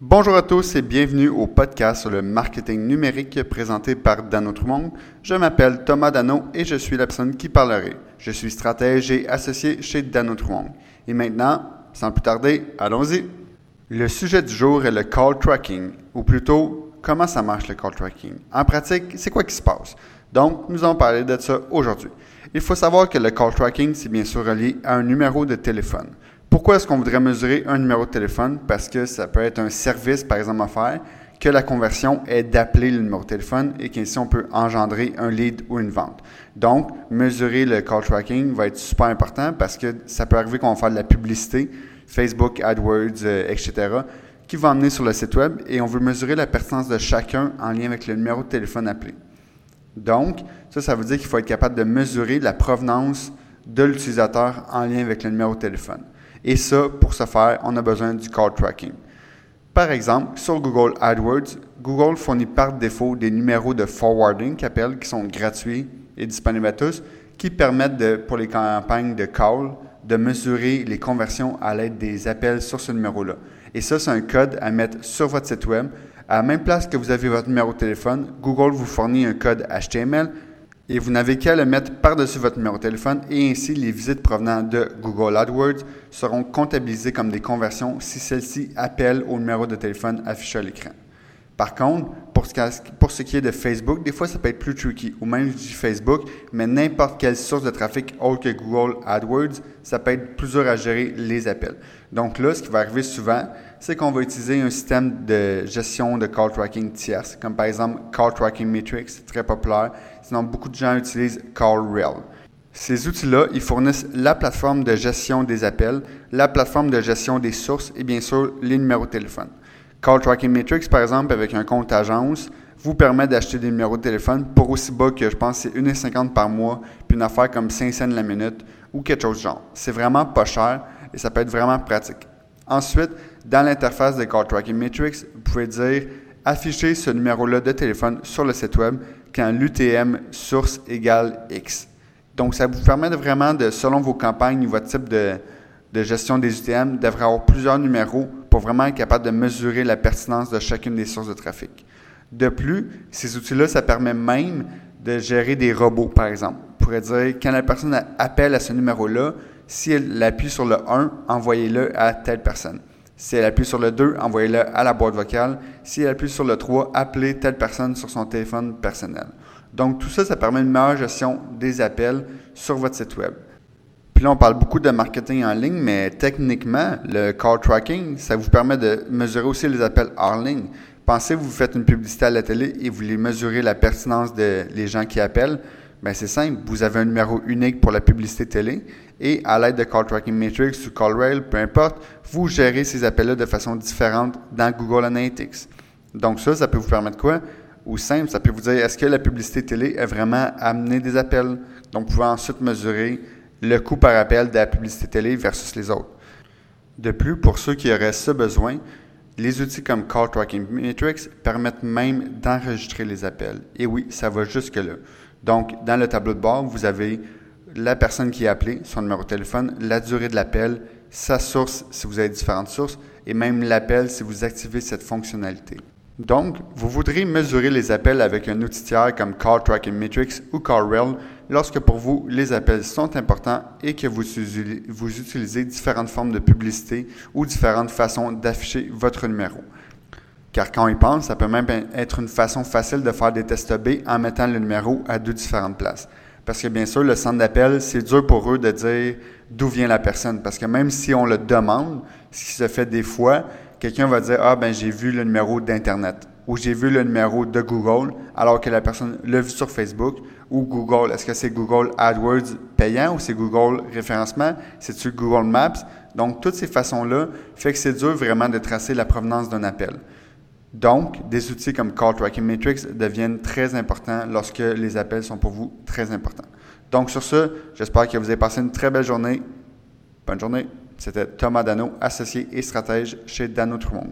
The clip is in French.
Bonjour à tous et bienvenue au podcast sur le marketing numérique présenté par Dano Trumont. Je m'appelle Thomas Dano et je suis la personne qui parlerai. Je suis stratège et associé chez Dano Trumont. Et maintenant, sans plus tarder, allons-y. Le sujet du jour est le call tracking, ou plutôt comment ça marche le call tracking? En pratique, c'est quoi qui se passe? Donc, nous allons parler de ça aujourd'hui. Il faut savoir que le call tracking, c'est bien sûr relié à un numéro de téléphone. Pourquoi est-ce qu'on voudrait mesurer un numéro de téléphone? Parce que ça peut être un service, par exemple, à faire, que la conversion est d'appeler le numéro de téléphone et qu'ainsi on peut engendrer un lead ou une vente. Donc, mesurer le call tracking va être super important parce que ça peut arriver qu'on va faire de la publicité, Facebook, AdWords, euh, etc., qui va emmener sur le site web et on veut mesurer la pertinence de chacun en lien avec le numéro de téléphone appelé. Donc, ça, ça veut dire qu'il faut être capable de mesurer la provenance de l'utilisateur en lien avec le numéro de téléphone. Et ça, pour ce faire, on a besoin du call tracking. Par exemple, sur Google AdWords, Google fournit par défaut des numéros de forwarding qui qui sont gratuits et disponibles à tous, qui permettent pour les campagnes de call de mesurer les conversions à l'aide des appels sur ce numéro-là. Et ça, c'est un code à mettre sur votre site web. À la même place que vous avez votre numéro de téléphone, Google vous fournit un code HTML et vous n'avez qu'à le mettre par-dessus votre numéro de téléphone et ainsi les visites provenant de Google AdWords seront comptabilisées comme des conversions si celles-ci appellent au numéro de téléphone affiché à l'écran. Par contre, pour ce, qui est de Facebook, des fois ça peut être plus tricky, ou même du Facebook, mais n'importe quelle source de trafic autre que Google AdWords, ça peut être plus dur à gérer les appels. Donc là, ce qui va arriver souvent, c'est qu'on va utiliser un système de gestion de call tracking tierce, comme par exemple Call Tracking Matrix, très populaire. Sinon, beaucoup de gens utilisent CallRail. Ces outils-là, ils fournissent la plateforme de gestion des appels, la plateforme de gestion des sources et bien sûr les numéros de téléphone. Call Tracking Matrix, par exemple, avec un compte agence, vous permet d'acheter des numéros de téléphone pour aussi bas que je pense c'est 1,50 par mois, puis une affaire comme 5 cents la minute ou quelque chose de genre. C'est vraiment pas cher et ça peut être vraiment pratique. Ensuite, dans l'interface de Call Tracking Matrix, vous pouvez dire afficher ce numéro-là de téléphone sur le site web quand l'UTM source égale X. Donc, ça vous permet de vraiment, de, selon vos campagnes, votre type de, de gestion des UTM, d'avoir avoir plusieurs numéros vraiment être capable de mesurer la pertinence de chacune des sources de trafic. De plus, ces outils-là, ça permet même de gérer des robots, par exemple. On pourrait dire, quand la personne appelle à ce numéro-là, si elle appuie sur le 1, envoyez-le à telle personne. Si elle appuie sur le 2, envoyez-le à la boîte vocale. Si elle appuie sur le 3, appelez telle personne sur son téléphone personnel. Donc tout ça, ça permet une meilleure gestion des appels sur votre site web. Puis là, on parle beaucoup de marketing en ligne, mais techniquement, le call tracking, ça vous permet de mesurer aussi les appels hors ligne. Pensez, vous faites une publicité à la télé et vous voulez mesurer la pertinence des gens qui appellent. Bien, c'est simple. Vous avez un numéro unique pour la publicité télé et à l'aide de Call Tracking Matrix ou CallRail, peu importe, vous gérez ces appels-là de façon différente dans Google Analytics. Donc ça, ça peut vous permettre quoi? Ou simple, ça peut vous dire est-ce que la publicité télé a vraiment amené des appels? Donc vous pouvez ensuite mesurer le coût par appel de la publicité télé versus les autres. De plus, pour ceux qui auraient ce besoin, les outils comme Call Tracking Matrix permettent même d'enregistrer les appels. Et oui, ça va jusque-là. Donc, dans le tableau de bord, vous avez la personne qui a appelé, son numéro de téléphone, la durée de l'appel, sa source si vous avez différentes sources, et même l'appel si vous activez cette fonctionnalité. Donc, vous voudrez mesurer les appels avec un outil tiers comme Call Tracking Matrix ou CallRail lorsque pour vous les appels sont importants et que vous, vous utilisez différentes formes de publicité ou différentes façons d'afficher votre numéro. Car quand on y pense, ça peut même être une façon facile de faire des tests B en mettant le numéro à deux différentes places. Parce que bien sûr, le centre d'appel, c'est dur pour eux de dire d'où vient la personne. Parce que même si on le demande, ce qui se fait des fois, quelqu'un va dire Ah, ben j'ai vu le numéro d'Internet ou j'ai vu le numéro de Google, alors que la personne l'a vu sur Facebook ou Google. Est-ce que c'est Google AdWords payant ou c'est Google référencement? C'est-tu Google Maps? Donc, toutes ces façons-là fait que c'est dur vraiment de tracer la provenance d'un appel. Donc, des outils comme Call Tracking Matrix deviennent très importants lorsque les appels sont pour vous très importants. Donc, sur ce, j'espère que vous avez passé une très belle journée. Bonne journée. C'était Thomas Dano, associé et stratège chez Dano Trumont.